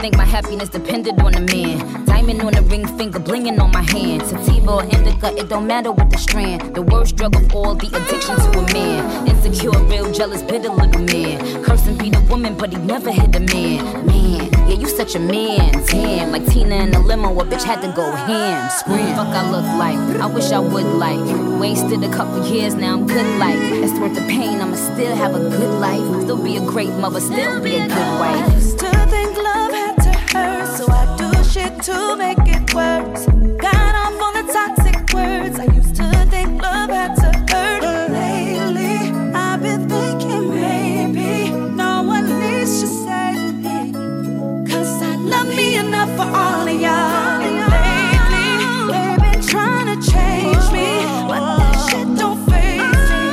think my happiness depended on a man. Diamond on the ring finger, blinging on my hand. Sativa or indica, it don't matter what the strand. The worst drug of all, the addiction to a man. Insecure, real jealous, bitter little man. Cursing be the woman, but he never hit a man. Man, yeah, you such a man. Tan, like Tina in the limo, a bitch had to go ham. Scream, fuck I look like. I wish I would like. Wasted a couple years, now I'm good like. It's worth the pain, I'ma still have a good life. Still be a great mother, still be a good wife. To make it worse. Got off on the toxic words. I used to think love had to hurt. But lately, I've been thinking maybe no one needs to save me. Cause I love me enough for all of y'all. And lately, they've been trying to change me, but that shit don't phase me.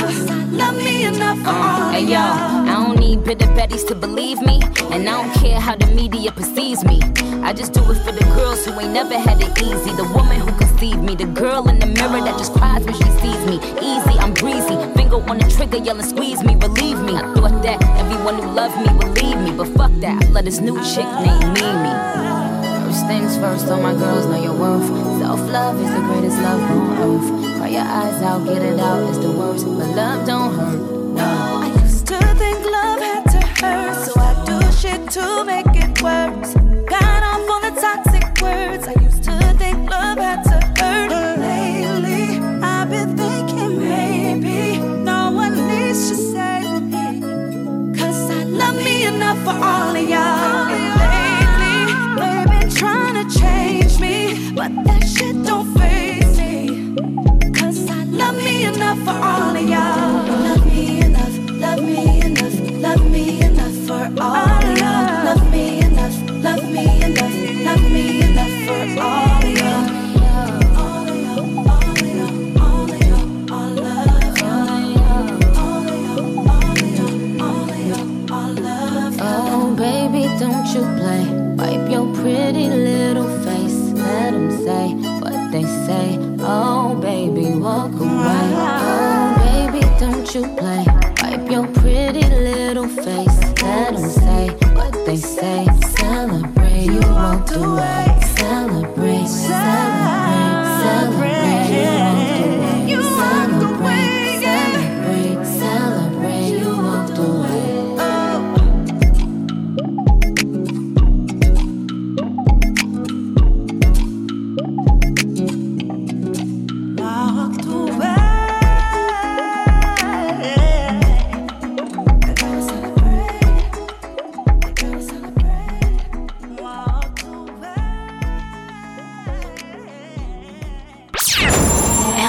I love me enough for uh-huh. all Hey of yo, y'all. I don't need bitter betties to believe me, and I don't care how the media perceives me. I just do it for the girls who ain't never had it easy. The woman who conceived me, the girl in the mirror that just cries when she sees me. Easy, I'm breezy, finger on the trigger, yelling, squeeze me, relieve me. I thought that everyone who loved me would leave me, but fuck that, I let this new chick named Mimi. First things first, all my girls know your worth. Self love is the greatest love on earth. Cry your eyes out, get it out, it's the worst. But love don't hurt. No. Shit to make it worse. Got off on the toxic words. I used to think love had to hurt. But lately, I've been thinking maybe no one needs to save me. Cause I love me enough for all of y'all.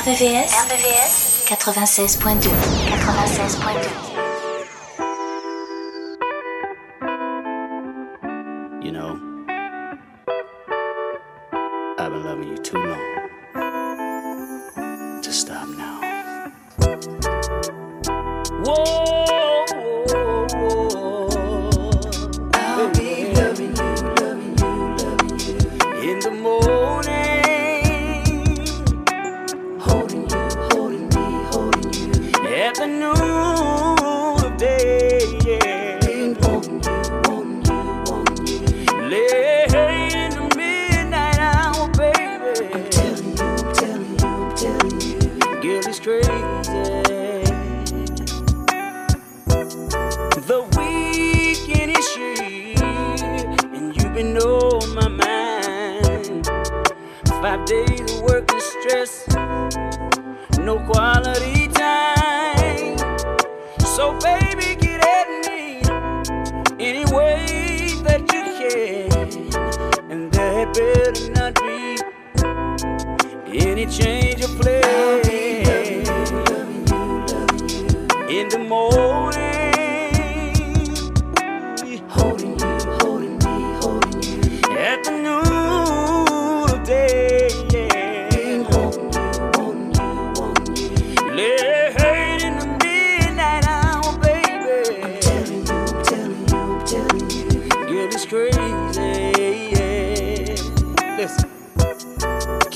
RVVS 96.2. 96.2.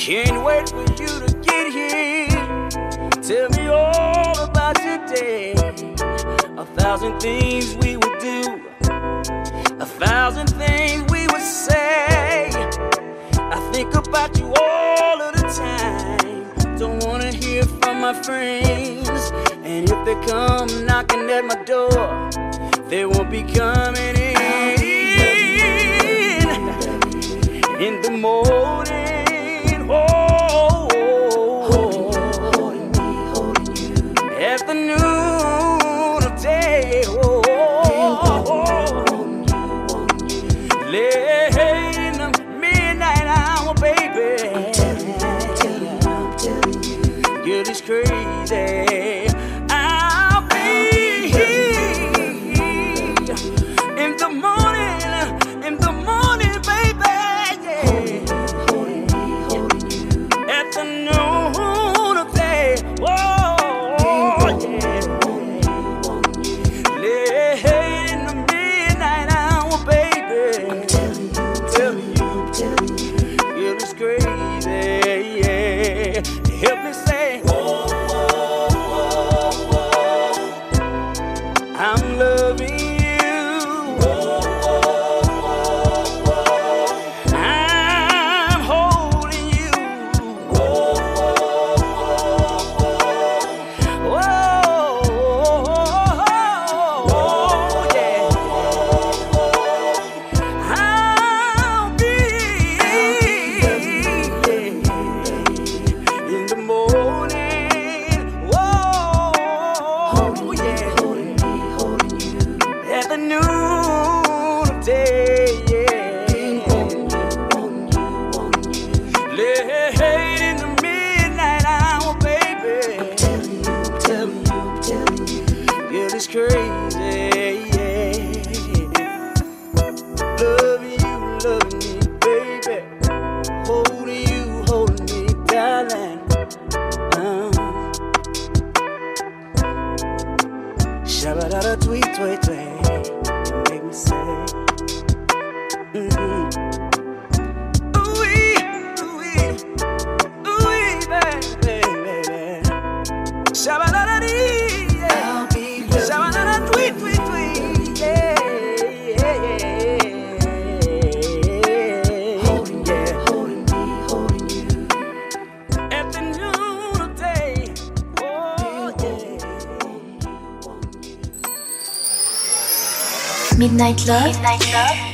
Can't wait for you to get here. Tell me all about your day. A thousand things we would do, a thousand things we would say. I think about you all of the time. Don't wanna hear from my friends. And if they come knocking at my door, they won't be coming in. In the morning.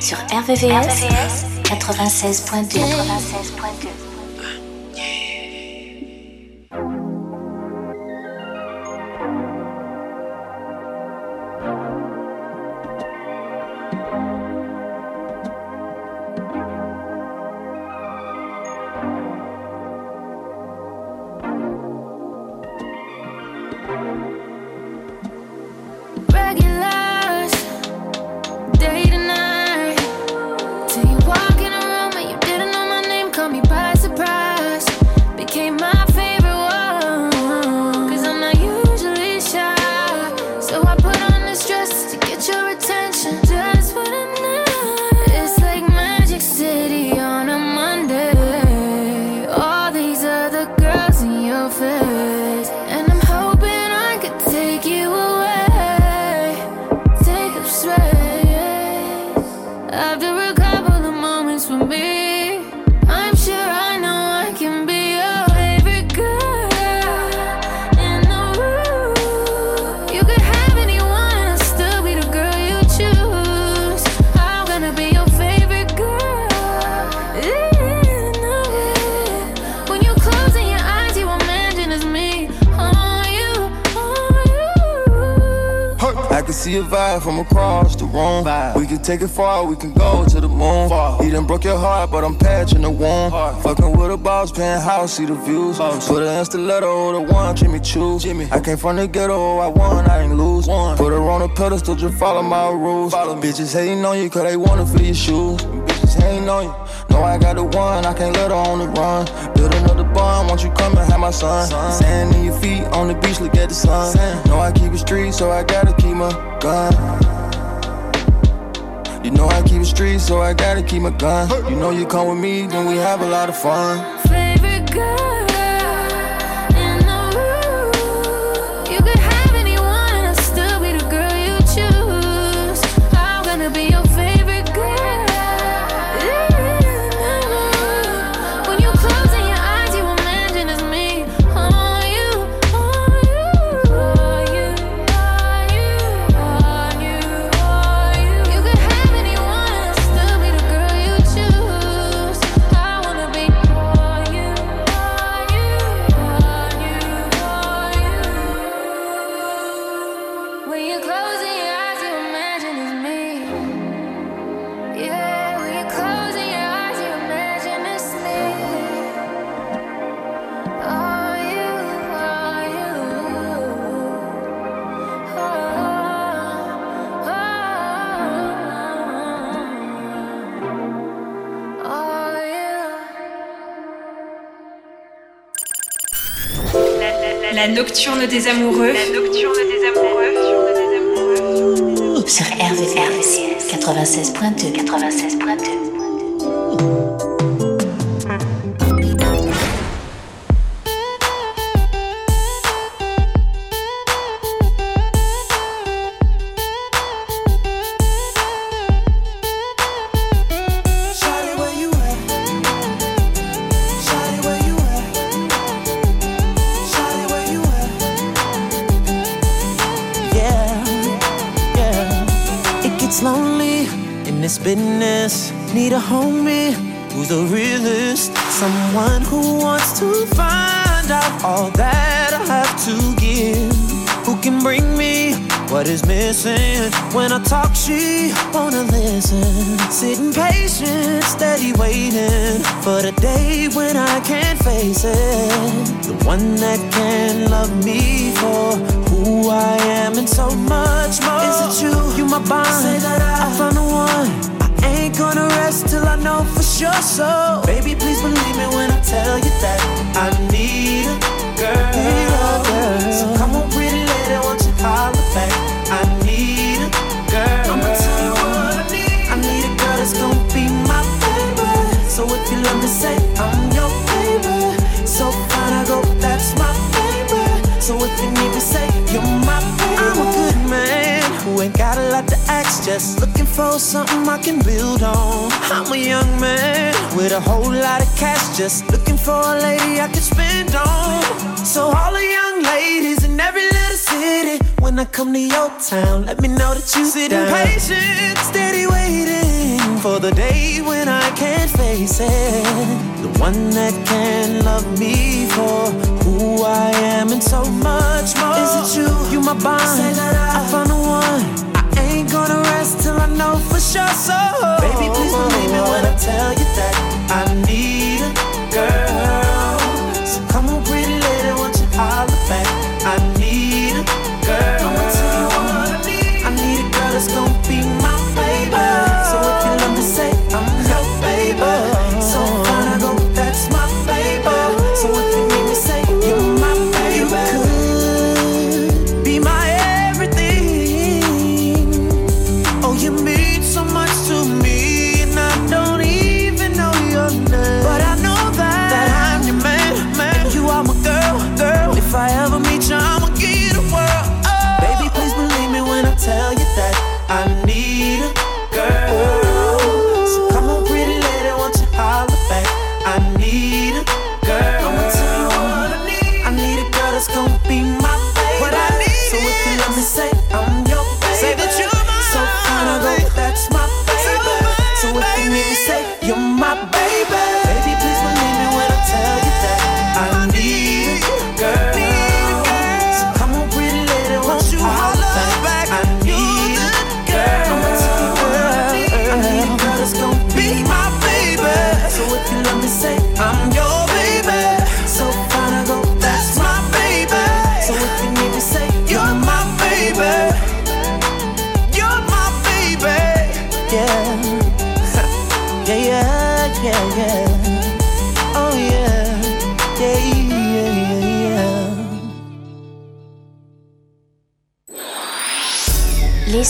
Sur RVVS, 96.2. vibe from across the room. We can take it far, we can go to the moon. He done broke your heart, but I'm patching the wound. Fucking with a boss, penthouse, see the views. Put an stiletto, the one Jimmy Choos. Jimmy. I came from the ghetto, I won, I ain't lose. One. Put her on a pedestal, just follow my rules. Follow Bitches hating on you, cause they want it for these shoes. Bitches hating on you. Know I got the one, I can't let her on the run. Build another bond, won't you come and have my son? Sand in your feet on the beach, look at the sun. Know I keep it street, so I gotta keep my gun. You know I keep it street, so I gotta keep my gun. You know you come with me, then we have a lot of fun. La nocturne des amoureux. La nocturne des amoureux. Sur RVRVCS 96.2 96.2 When I talk, she wanna listen. Sitting patient, steady waiting for the day when I can't face it. The one that can love me for who I am and so much more. Is it you? You my bond. Say that I, I found the one I ain't gonna rest till I know for sure. So, baby, please believe me when I tell you that I need a girl. Need a girl. So if you love me, say I'm your baby. So fine, I go, that's my baby. So if you need me, say you're my baby. I'm a good man who ain't got a lot to ask, just looking for something I can build on. I'm a young man with a whole lot of cash, just looking for a lady I can spend on. So all the young ladies in every little city, when I come to your town, let me know that you sit patient, steady waiting for the day when I can't face it. The one that can love me for who I am and so much more. Is it you? You my bond. Say that I, I found the one I ain't gonna rest till I know for sure. So, baby, please believe me when I tell you that I need a girl.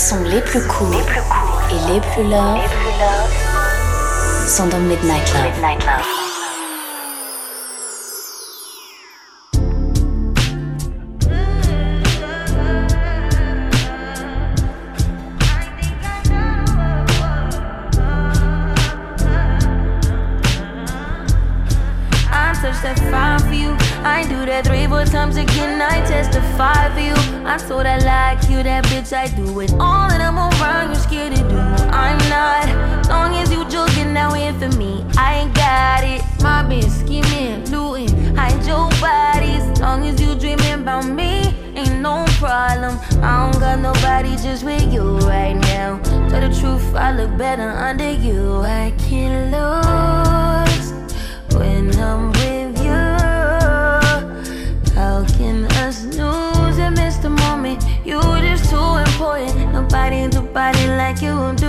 Sons les plus courts et les plus love sont dans Midnight Love. I told I like you, that bitch, I do it all, better under you. I can't lose when I'm with you. How can I snooze? the moment. You are just too important. Nobody do body like you do.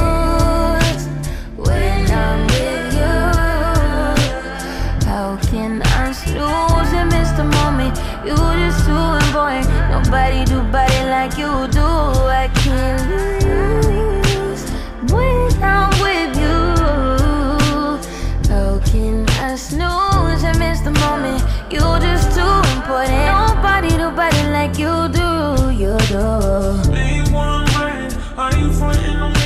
And miss the moment? You just too important. Nobody do body like you do. I can't lose when I'm with you. How can I snooze and miss the moment? You just too important. Nobody do body like you do. You do. Are you frontin'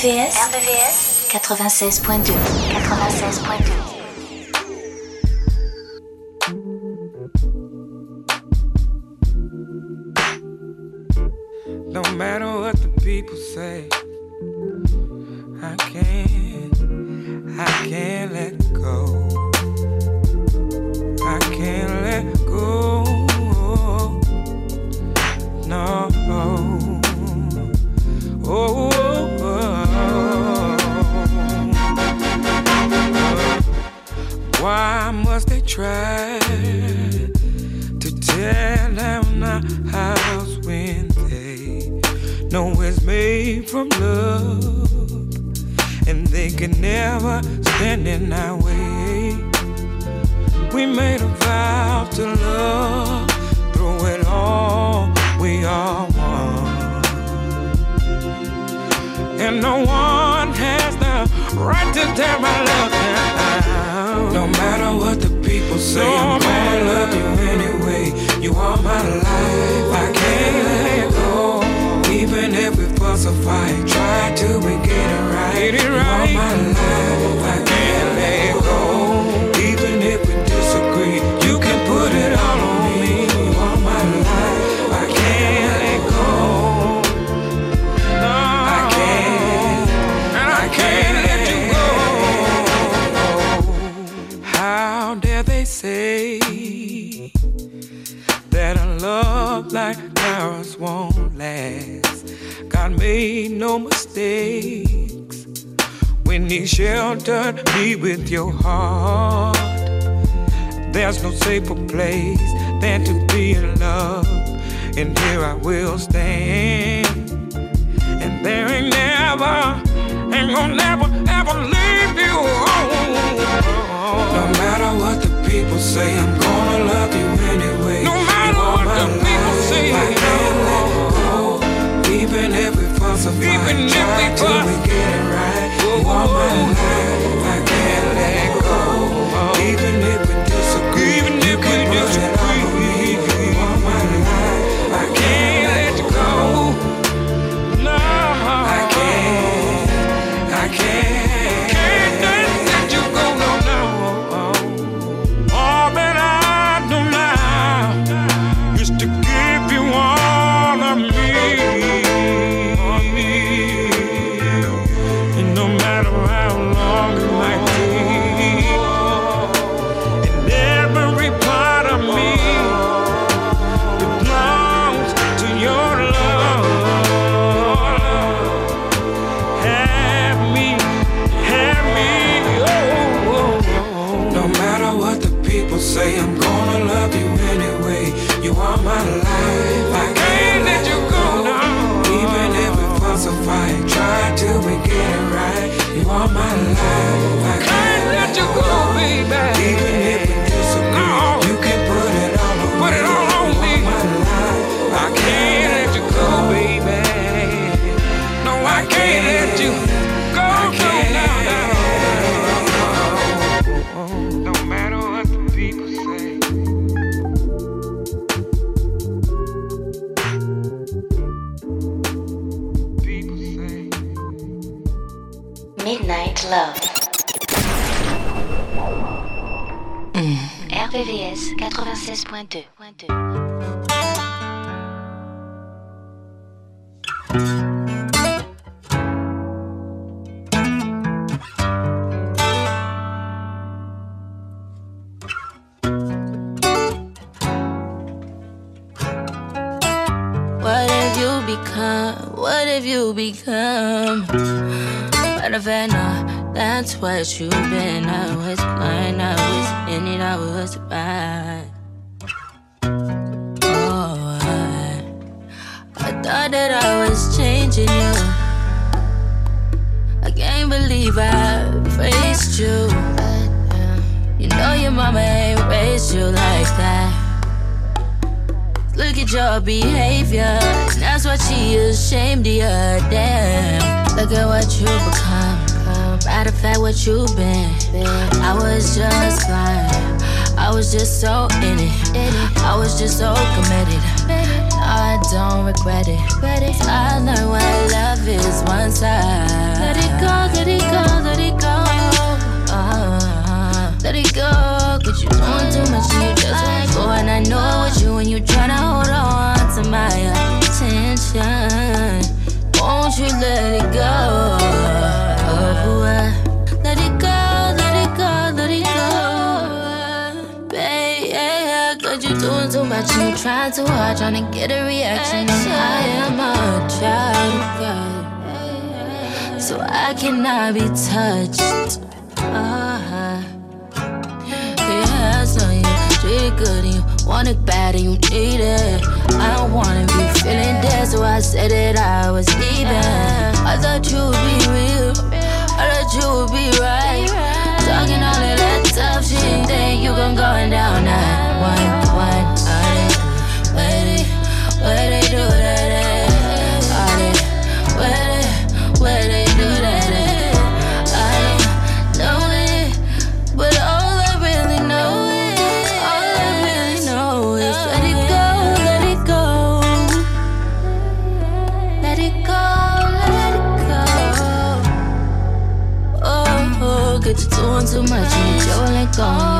RVVS, RVVS 96.2 96.2 say that a love like ours won't last? God made no mistakes when He sheltered me with your heart. There's no safer place than to be in love, and here I will stand. And there ain't never, ain't gonna never, ever leave you. No matter what the people say, I'm gonna love you anyway. No matter what the people say, I can't let go. Even if we fuss or fight, even if we fuss, we get it right. You are my life, 96.2. What have you become? What have you become? But if I know that's what you've been, I was blind, I was in it, I was right. Thought that I was changing you. I can't believe I faced you. You know your mama ain't raised you like that. Look at your behavior. That's what she ashamed of you. Damn. Look at what you become. Matter of fact, what you've been. I was just blind. I was just so in it. I was just so committed. I don't regret it. I learned what love is one side. Let it go, let it go, let it go. Uh, let it go. Cause you doing too much and you just let go. And I know it was you and you tryna hold on to my attention. Won't you let it go? Oh, uh, much trying too hard, trying to get a reaction. I am a child of God, so I cannot be touched. Uh-huh. Yeah, so you treat it good and you want it bad and you need it. I don't wanna be feeling dead, so I said that I was leaving. I thought you would be real, I thought you would be right. Talking all of that tough shit, then you gon' going down that you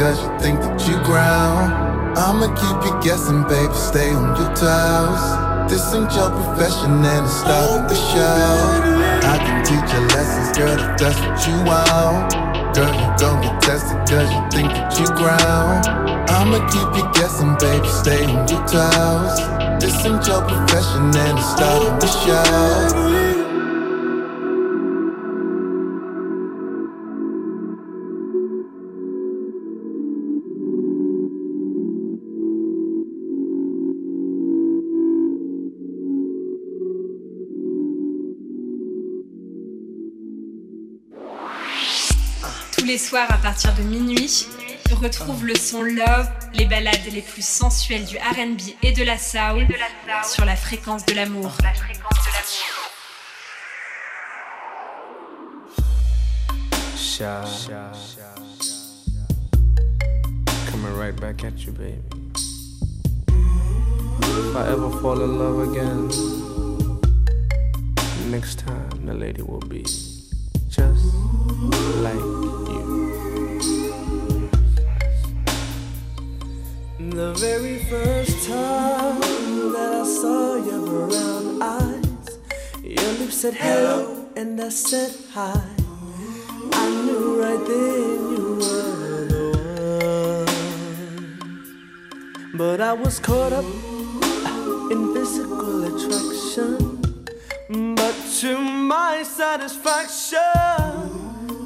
cause you think that you ground. I'ma keep you guessing, baby, stay on your toes. This ain't your profession and it's starting the show. I can teach you lessons, girl, if that's what you want. Girl, you gon' get tested cause you think that you ground. I'ma keep you guessing, baby, stay on your toes. This ain't your profession and it's starting the show. À partir de minuit, retrouve le son Love, les balades les plus sensuelles du RB et de la soul sur la fréquence de l'amour. Coming right back at you, baby. If I ever fall in love again, next time the lady will be just like The very first time that I saw your brown eyes, your lips said hello, and I said hi. I knew right then you were the one. But I was caught up in physical attraction. But to my satisfaction,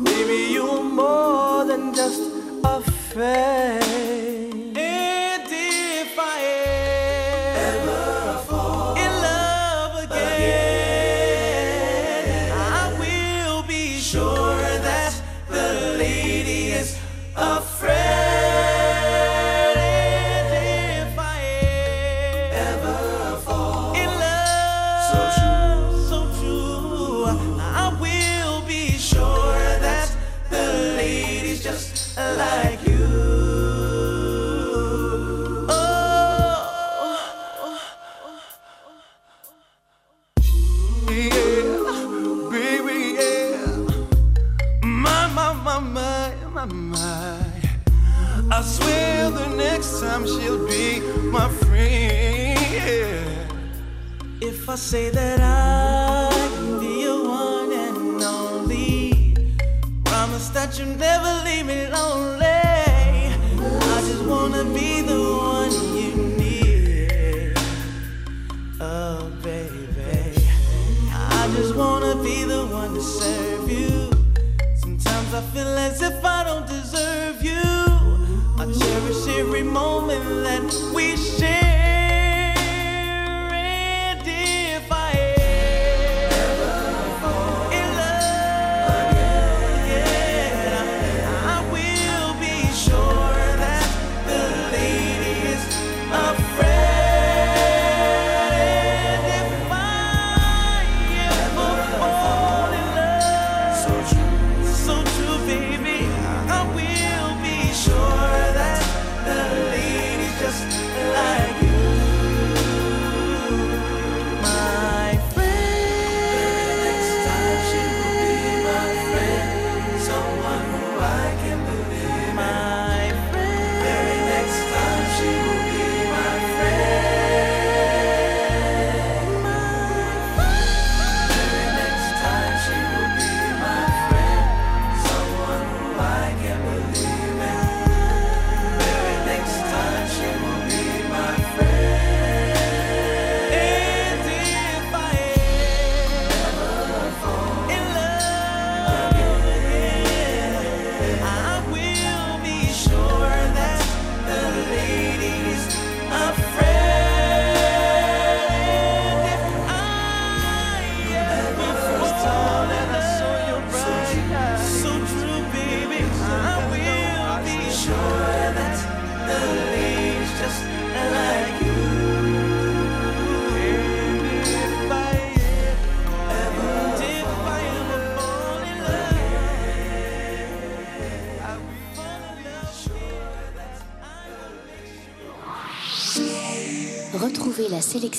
maybe you're more than just a face.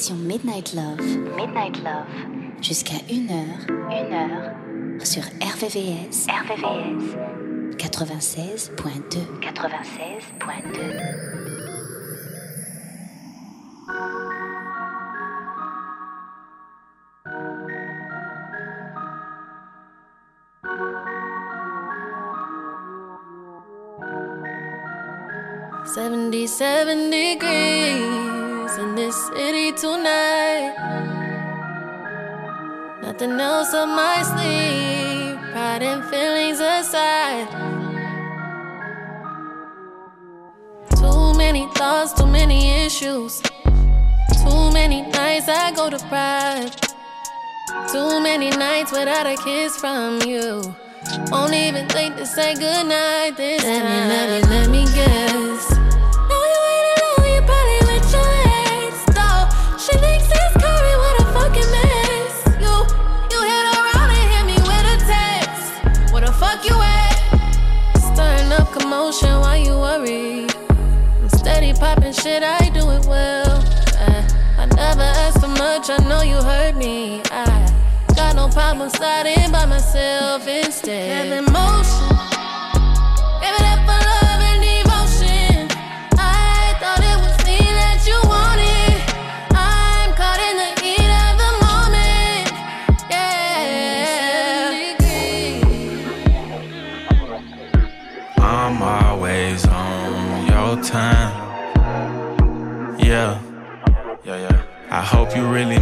Sélection Midnight Love, Midnight Love, jusqu'à 1h, 1h, sur RVVS, RVVS, 96.2, 96.2. Seventy-seven degrees in this city tonight. Nothing else up my sleeve. Pride and feelings aside. Too many thoughts, too many issues. Too many nights I go to pride. Too many nights without a kiss from you. Won't even think to say goodnight this let time. Me, let me, let me guess. Commotion while you worry. I'm steady popping shit, I do it well. Uh, I never asked for much, I know you heard me. I got no problem sliding by myself instead. Have emotion.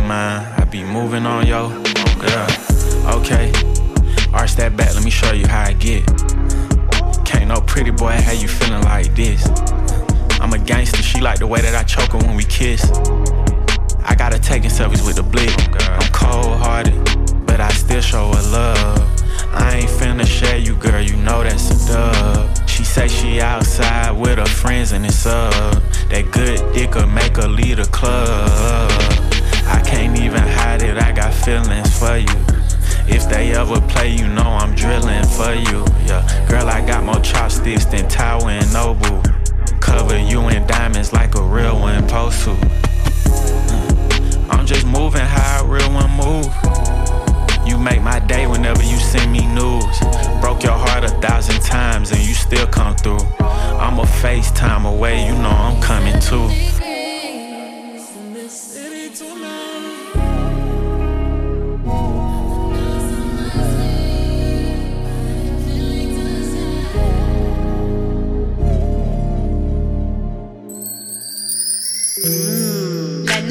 You. I be moving on yo. Oh, yeah. Okay. Arch that back, let me show you how I get. Can't no pretty boy, how you feeling like this? I'm a gangster, she like the way that I choke her when we kiss. I gotta taking selfies with the blick. Oh, I'm cold hearted, but I still show her love. I ain't finna share you, girl, you know that's a dub. She say she outside with her friends and it's up. That good dick'll make her lead a club. I can't even hide it, I got feelings for you. If they ever play, you know I'm drilling for you. Yeah, girl, I got more chopsticks than Tower and Noble. Cover you in diamonds like a real one supposed to. Mm. I'm just moving how a real one move. You make my day whenever you send me news. Broke your heart a thousand times and you still come through. I'm a FaceTime away, you know I'm coming too.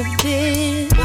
a bit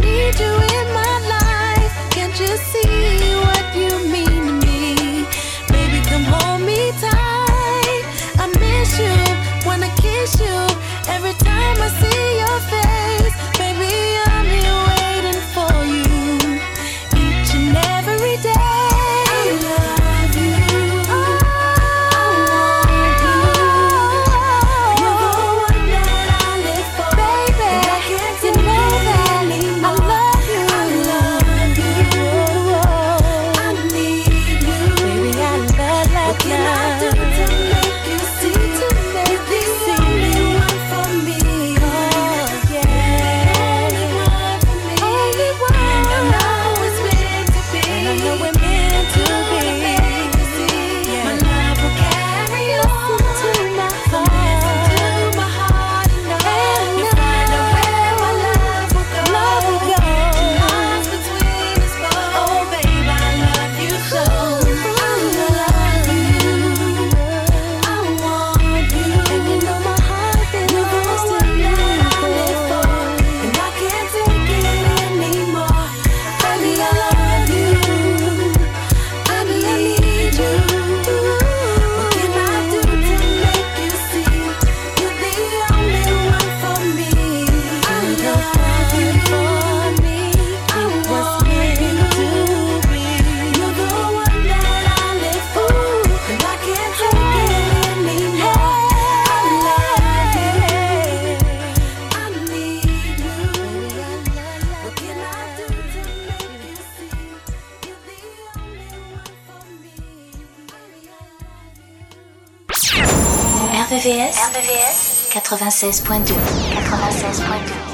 need you in my life. Can't you see what you mean to me? Baby, come hold me tight. I miss you, wanna kiss you every time I see you. RVVS, RVVS 96.2 96.2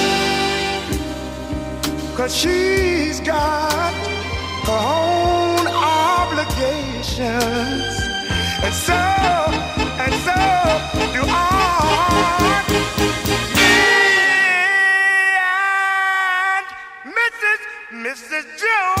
Cause she's got her own obligations. And so, and so do I. Me and Mrs. Mrs. Jones.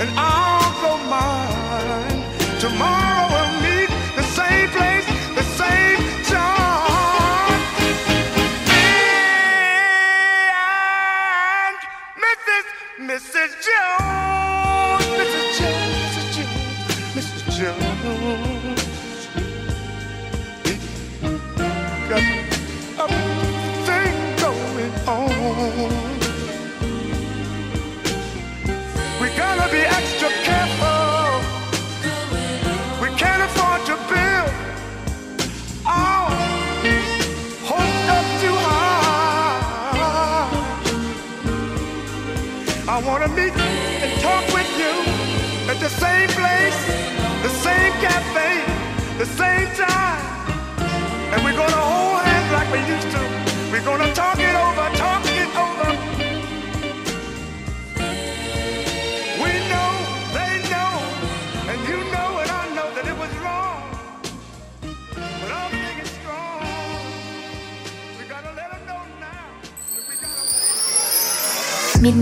and I'll go mine. Tomorrow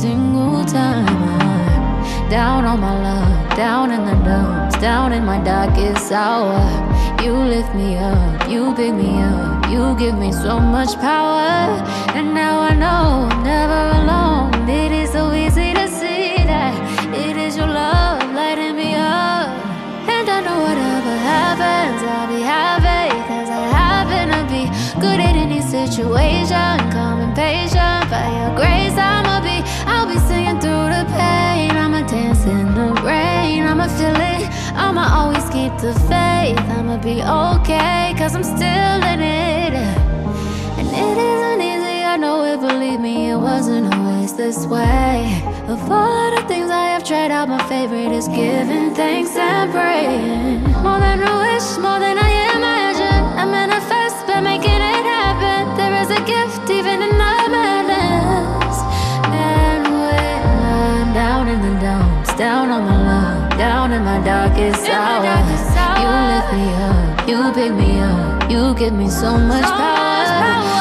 single time I'm down on my luck, down in the dumps, down in my darkest hour. You lift me up, you pick me up, you give me so much power. And now I know I'm never alone. It is so easy to see that it is your love lighting me up. And I know whatever happens, I'll be happy. Cause I happen to be good at any situation. Calm and patient. By your grace, I'ma I'ma feel it. I'ma always keep the faith. I'ma be okay. Cause I'm still in it. And it isn't easy, I know it, believe me, it wasn't always this way. Of all the things I have tried out, my favorite is giving thanks and praying. More than a wish, more than I imagine. I manifest by making it happen. There is a gift even in the madness. And when I'm down in the dumps, down on my luck, down in my darkest hour, you lift me up, you pick me up, you give me so much power.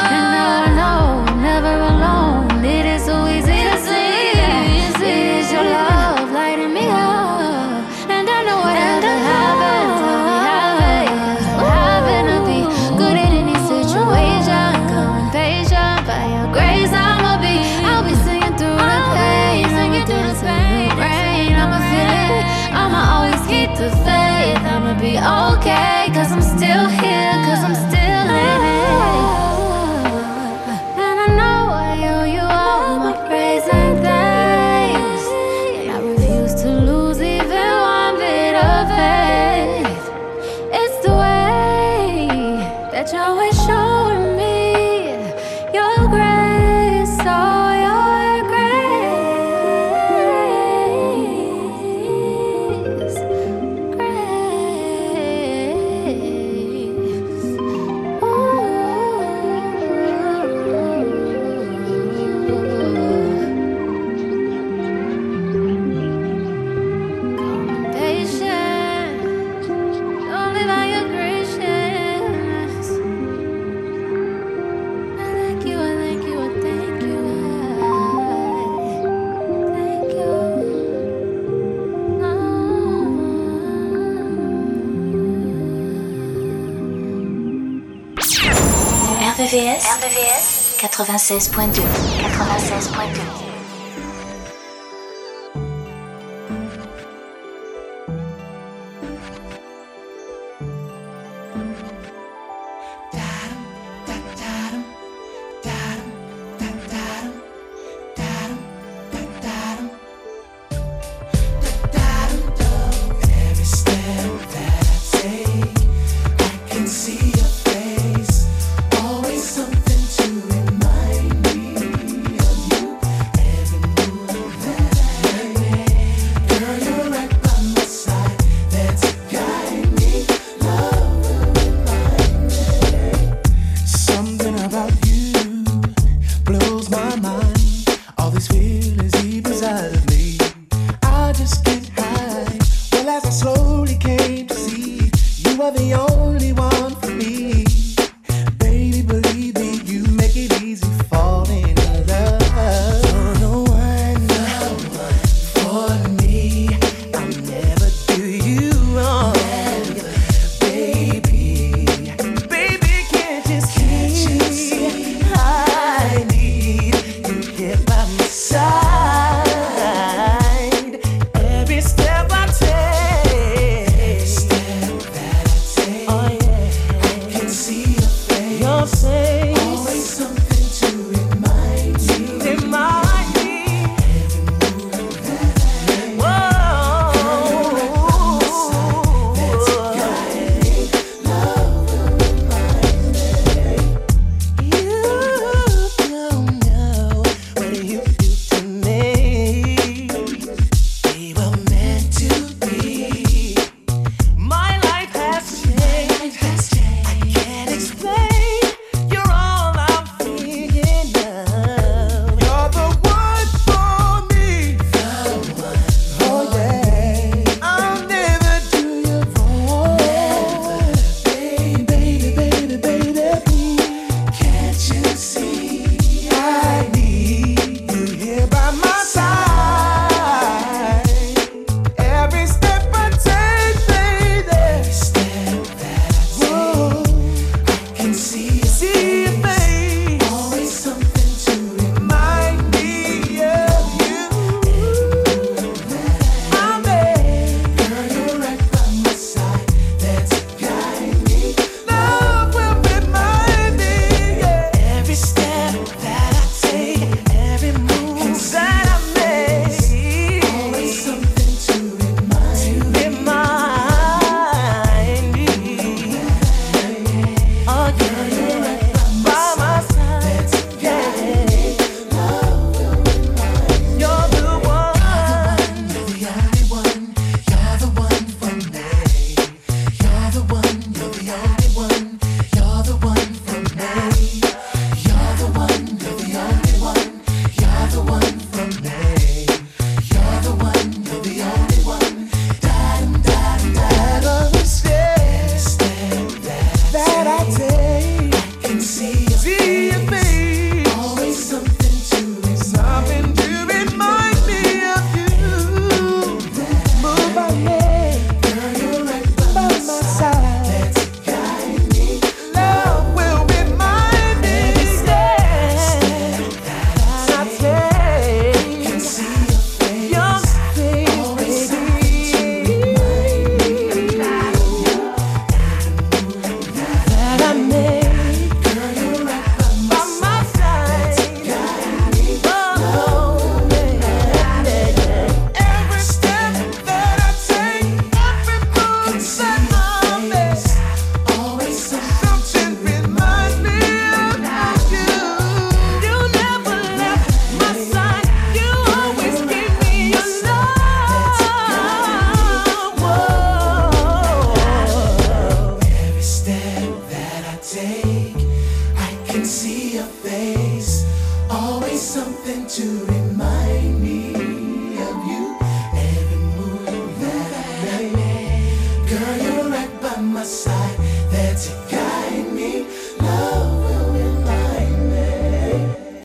在找96.2 96.2